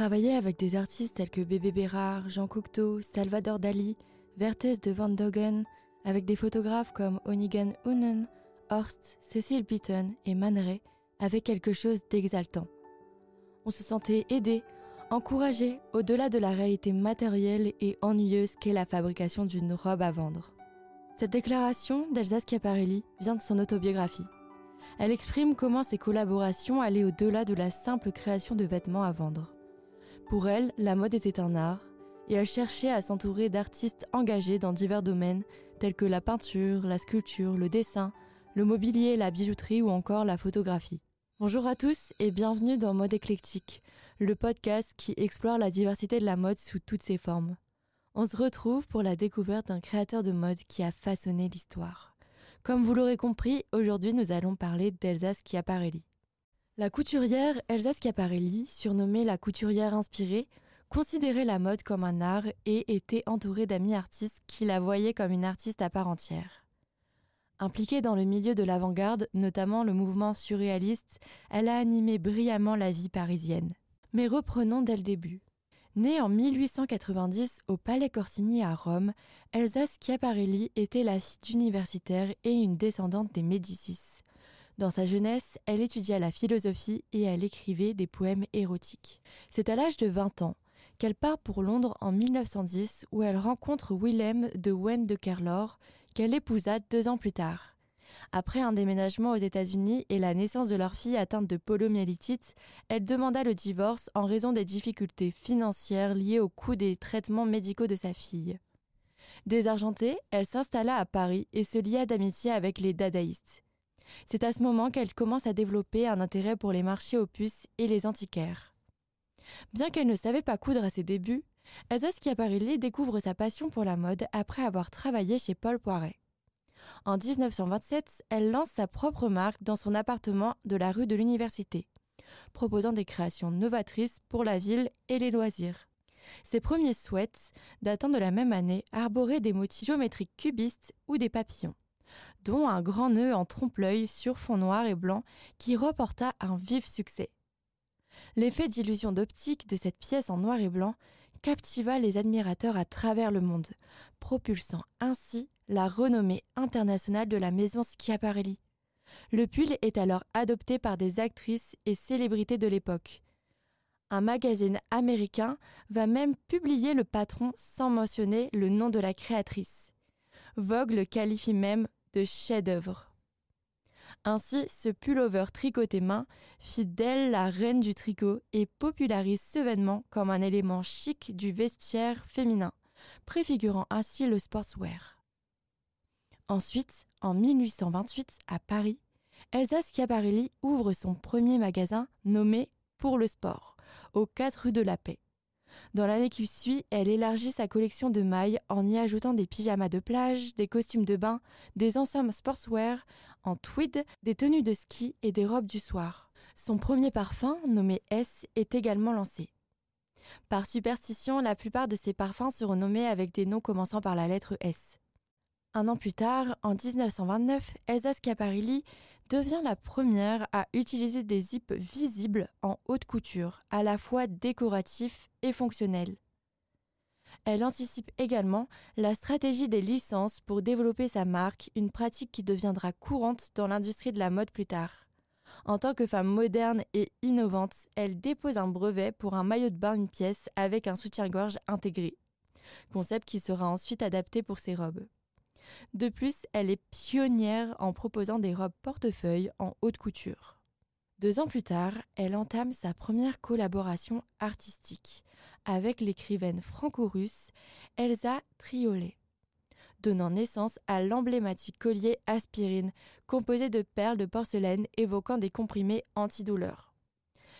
travaillé avec des artistes tels que Bébé Bérard, Jean Cocteau, Salvador Dali, Vertes de Van Dogen, avec des photographes comme Onigen Unen, Horst, Cecil Beaton et Man avait quelque chose d'exaltant. On se sentait aidé, encouragé au-delà de la réalité matérielle et ennuyeuse qu'est la fabrication d'une robe à vendre. Cette déclaration d'Elsa Schiaparelli vient de son autobiographie. Elle exprime comment ses collaborations allaient au-delà de la simple création de vêtements à vendre. Pour elle, la mode était un art, et elle cherchait à s'entourer d'artistes engagés dans divers domaines tels que la peinture, la sculpture, le dessin, le mobilier, la bijouterie ou encore la photographie. Bonjour à tous et bienvenue dans Mode éclectique, le podcast qui explore la diversité de la mode sous toutes ses formes. On se retrouve pour la découverte d'un créateur de mode qui a façonné l'histoire. Comme vous l'aurez compris, aujourd'hui nous allons parler d'Elsa Schiaparelli. La couturière Elsa Schiaparelli, surnommée la couturière inspirée, considérait la mode comme un art et était entourée d'amis artistes qui la voyaient comme une artiste à part entière. Impliquée dans le milieu de l'avant-garde, notamment le mouvement surréaliste, elle a animé brillamment la vie parisienne. Mais reprenons dès le début. Née en 1890 au Palais Corsini à Rome, Elsa Schiaparelli était la fille d'universitaire et une descendante des Médicis. Dans sa jeunesse, elle étudia la philosophie et elle écrivait des poèmes érotiques. C'est à l'âge de 20 ans qu'elle part pour Londres en 1910 où elle rencontre Willem de Wen de Kerlor, qu'elle épousa deux ans plus tard. Après un déménagement aux États-Unis et la naissance de leur fille atteinte de poliomyélitite, elle demanda le divorce en raison des difficultés financières liées au coût des traitements médicaux de sa fille. Désargentée, elle s'installa à Paris et se lia d'amitié avec les dadaïstes. C'est à ce moment qu'elle commence à développer un intérêt pour les marchés aux puces et les antiquaires. Bien qu'elle ne savait pas coudre à ses débuts, Elsa Schiaparelli découvre sa passion pour la mode après avoir travaillé chez Paul Poiret. En 1927, elle lance sa propre marque dans son appartement de la rue de l'Université, proposant des créations novatrices pour la ville et les loisirs. Ses premiers sweats, datant de la même année, arboraient des motifs géométriques cubistes ou des papillons, dont un grand nœud en trompe-l'œil sur fond noir et blanc qui reporta un vif succès. L'effet d'illusion d'optique de cette pièce en noir et blanc captiva les admirateurs à travers le monde, propulsant ainsi la renommée internationale de la maison Schiaparelli. Le pull est alors adopté par des actrices et célébrités de l'époque. Un magazine américain va même publier le patron sans mentionner le nom de la créatrice. Vogue le qualifie même de chef-d'œuvre. Ainsi, ce pullover tricoté main fit d'elle la reine du tricot et popularise ce vêtement comme un élément chic du vestiaire féminin, préfigurant ainsi le sportswear. Ensuite, en 1828, à Paris, Elsa Schiaparelli ouvre son premier magasin nommé Pour le sport, aux 4 rues de la Paix. Dans l'année qui suit, elle élargit sa collection de mailles en y ajoutant des pyjamas de plage, des costumes de bain, des ensembles sportswear en tweed, des tenues de ski et des robes du soir. Son premier parfum, nommé S, est également lancé. Par superstition, la plupart de ses parfums seront nommés avec des noms commençant par la lettre S. Un an plus tard, en 1929, Elsa Schiaparelli devient la première à utiliser des zips visibles en haute couture, à la fois décoratifs et fonctionnels. Elle anticipe également la stratégie des licences pour développer sa marque, une pratique qui deviendra courante dans l'industrie de la mode plus tard. En tant que femme moderne et innovante, elle dépose un brevet pour un maillot de bain une pièce avec un soutien-gorge intégré, concept qui sera ensuite adapté pour ses robes. De plus, elle est pionnière en proposant des robes portefeuille en haute couture. Deux ans plus tard, elle entame sa première collaboration artistique avec l'écrivaine franco-russe Elsa Triolet, donnant naissance à l'emblématique collier aspirine composé de perles de porcelaine évoquant des comprimés antidouleurs.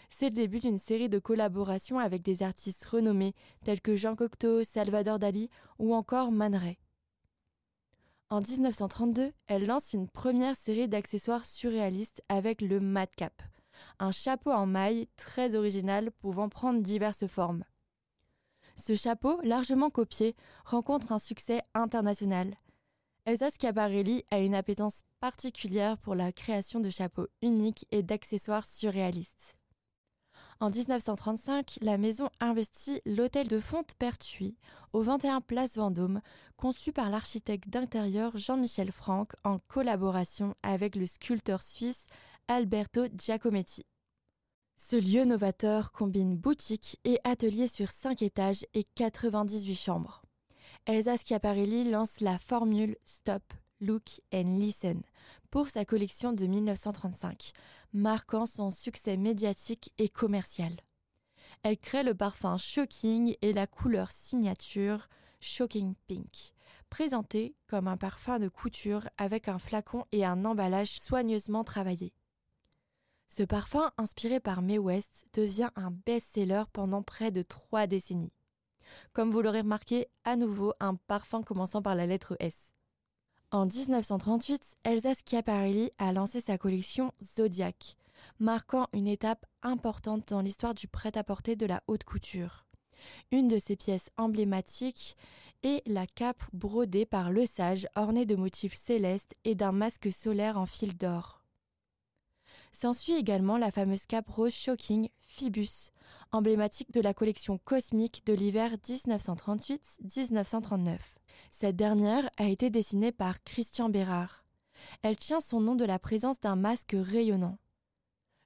C'est le début d'une série de collaborations avec des artistes renommés tels que Jean Cocteau, Salvador Dali ou encore Man. En 1932, elle lance une première série d'accessoires surréalistes avec le Madcap, un chapeau en maille très original pouvant prendre diverses formes. Ce chapeau, largement copié, rencontre un succès international. Elsa Schiaparelli a une appétence particulière pour la création de chapeaux uniques et d'accessoires surréalistes. En 1935, la maison investit l'hôtel de Fonte-Pertuis au 21 Place Vendôme, conçu par l'architecte d'intérieur Jean-Michel Franck en collaboration avec le sculpteur suisse Alberto Giacometti. Ce lieu novateur combine boutique et atelier sur 5 étages et 98 chambres. Elsa Schiaparelli lance la formule Stop, Look and Listen pour sa collection de 1935, marquant son succès médiatique et commercial. Elle crée le parfum Shocking et la couleur signature Shocking Pink, présenté comme un parfum de couture avec un flacon et un emballage soigneusement travaillés. Ce parfum, inspiré par Mae West, devient un best-seller pendant près de trois décennies. Comme vous l'aurez remarqué, à nouveau un parfum commençant par la lettre S. En 1938, Elsa Schiaparelli a lancé sa collection Zodiac, marquant une étape importante dans l'histoire du prêt-à-porter de la haute couture. Une de ses pièces emblématiques est la cape brodée par Le Sage ornée de motifs célestes et d'un masque solaire en fil d'or. S'ensuit également la fameuse cape rose shocking Phoebus, emblématique de la collection cosmique de l'hiver 1938-1939. Cette dernière a été dessinée par Christian Bérard. Elle tient son nom de la présence d'un masque rayonnant.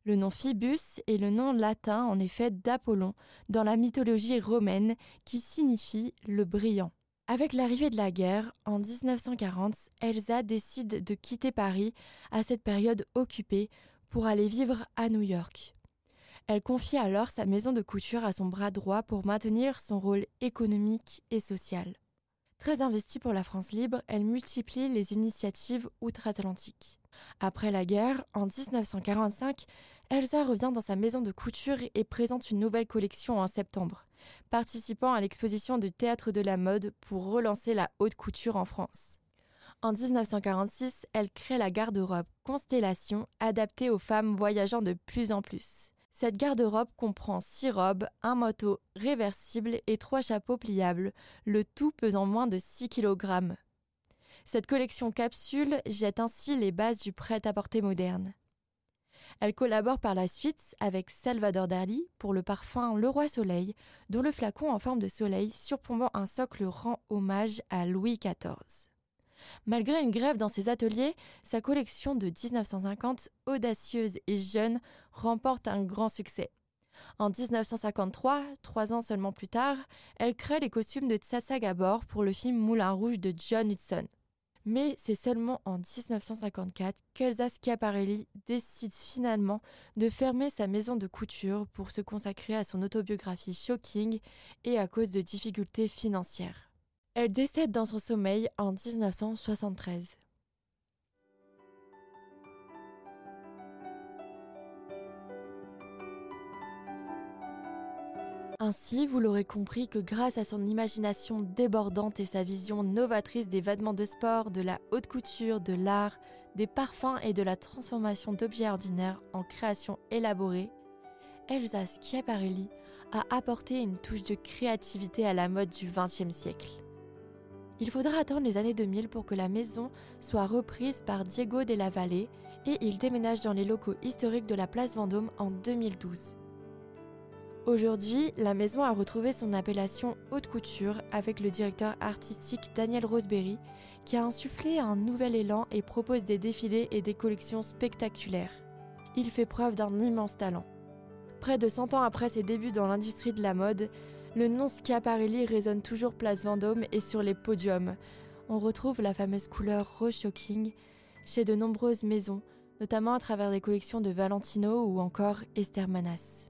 Le nom Phoebus est le nom latin en effet d'Apollon dans la mythologie romaine qui signifie le brillant. Avec l'arrivée de la guerre, en 1940, Elsa décide de quitter Paris à cette période occupée pour aller vivre à New York. Elle confie alors sa maison de couture à son bras droit pour maintenir son rôle économique et social. Très investie pour la France libre, elle multiplie les initiatives outre-Atlantique. Après la guerre, en 1945, Elsa revient dans sa maison de couture et présente une nouvelle collection en septembre, participant à l'exposition du théâtre de la mode pour relancer la haute couture en France. En 1946, elle crée la garde-robe Constellation, adaptée aux femmes voyageant de plus en plus. Cette garde-robe comprend six robes, un moto réversible et trois chapeaux pliables, le tout pesant moins de 6 kg. Cette collection capsule jette ainsi les bases du prêt-à-porter moderne. Elle collabore par la suite avec Salvador Dali pour le parfum Le Roi Soleil, dont le flacon en forme de soleil surplombant un socle rend hommage à Louis XIV. Malgré une grève dans ses ateliers, sa collection de 1950, audacieuse et jeune, remporte un grand succès. En 1953, trois ans seulement plus tard, elle crée les costumes de Tsatsa Gabor pour le film Moulin Rouge de John Hudson. Mais c'est seulement en 1954 qu'Elsa Schiaparelli décide finalement de fermer sa maison de couture pour se consacrer à son autobiographie Shocking et à cause de difficultés financières. Elle décède dans son sommeil en 1973. Ainsi, vous l'aurez compris que grâce à son imagination débordante et sa vision novatrice des vêtements de sport, de la haute couture, de l'art, des parfums et de la transformation d'objets ordinaires en créations élaborées, Elsa Schiaparelli a apporté une touche de créativité à la mode du XXe siècle. Il faudra attendre les années 2000 pour que la maison soit reprise par Diego de la Valle et il déménage dans les locaux historiques de la place Vendôme en 2012. Aujourd'hui, la maison a retrouvé son appellation haute couture avec le directeur artistique Daniel Roseberry qui a insufflé un nouvel élan et propose des défilés et des collections spectaculaires. Il fait preuve d'un immense talent. Près de 100 ans après ses débuts dans l'industrie de la mode, le nom Schiaparelli résonne toujours place Vendôme et sur les podiums. On retrouve la fameuse couleur rose shocking chez de nombreuses maisons, notamment à travers des collections de Valentino ou encore Esther Manas.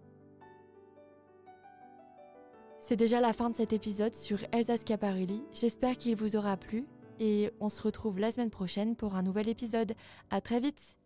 C'est déjà la fin de cet épisode sur Elsa Schiaparelli. J'espère qu'il vous aura plu et on se retrouve la semaine prochaine pour un nouvel épisode. À très vite!